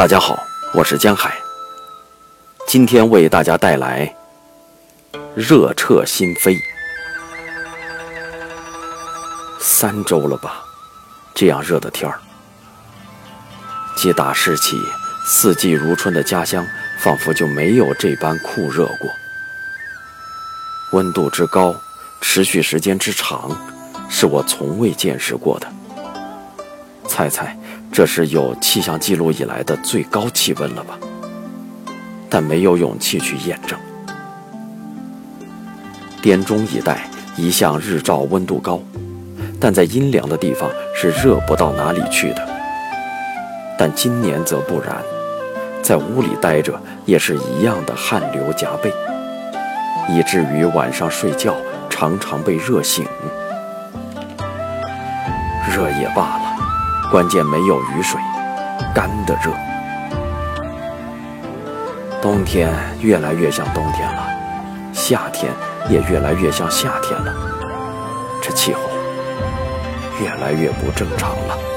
大家好，我是江海。今天为大家带来热彻心扉。三周了吧，这样热的天儿。继打世起，四季如春的家乡，仿佛就没有这般酷热过。温度之高，持续时间之长，是我从未见识过的。猜猜，这是有气象记录以来的最高气温了吧？但没有勇气去验证。滇中一带一向日照温度高，但在阴凉的地方是热不到哪里去的。但今年则不然，在屋里待着也是一样的汗流浃背，以至于晚上睡觉常常被热醒。热也罢了。关键没有雨水，干的热。冬天越来越像冬天了，夏天也越来越像夏天了。这气候越来越不正常了。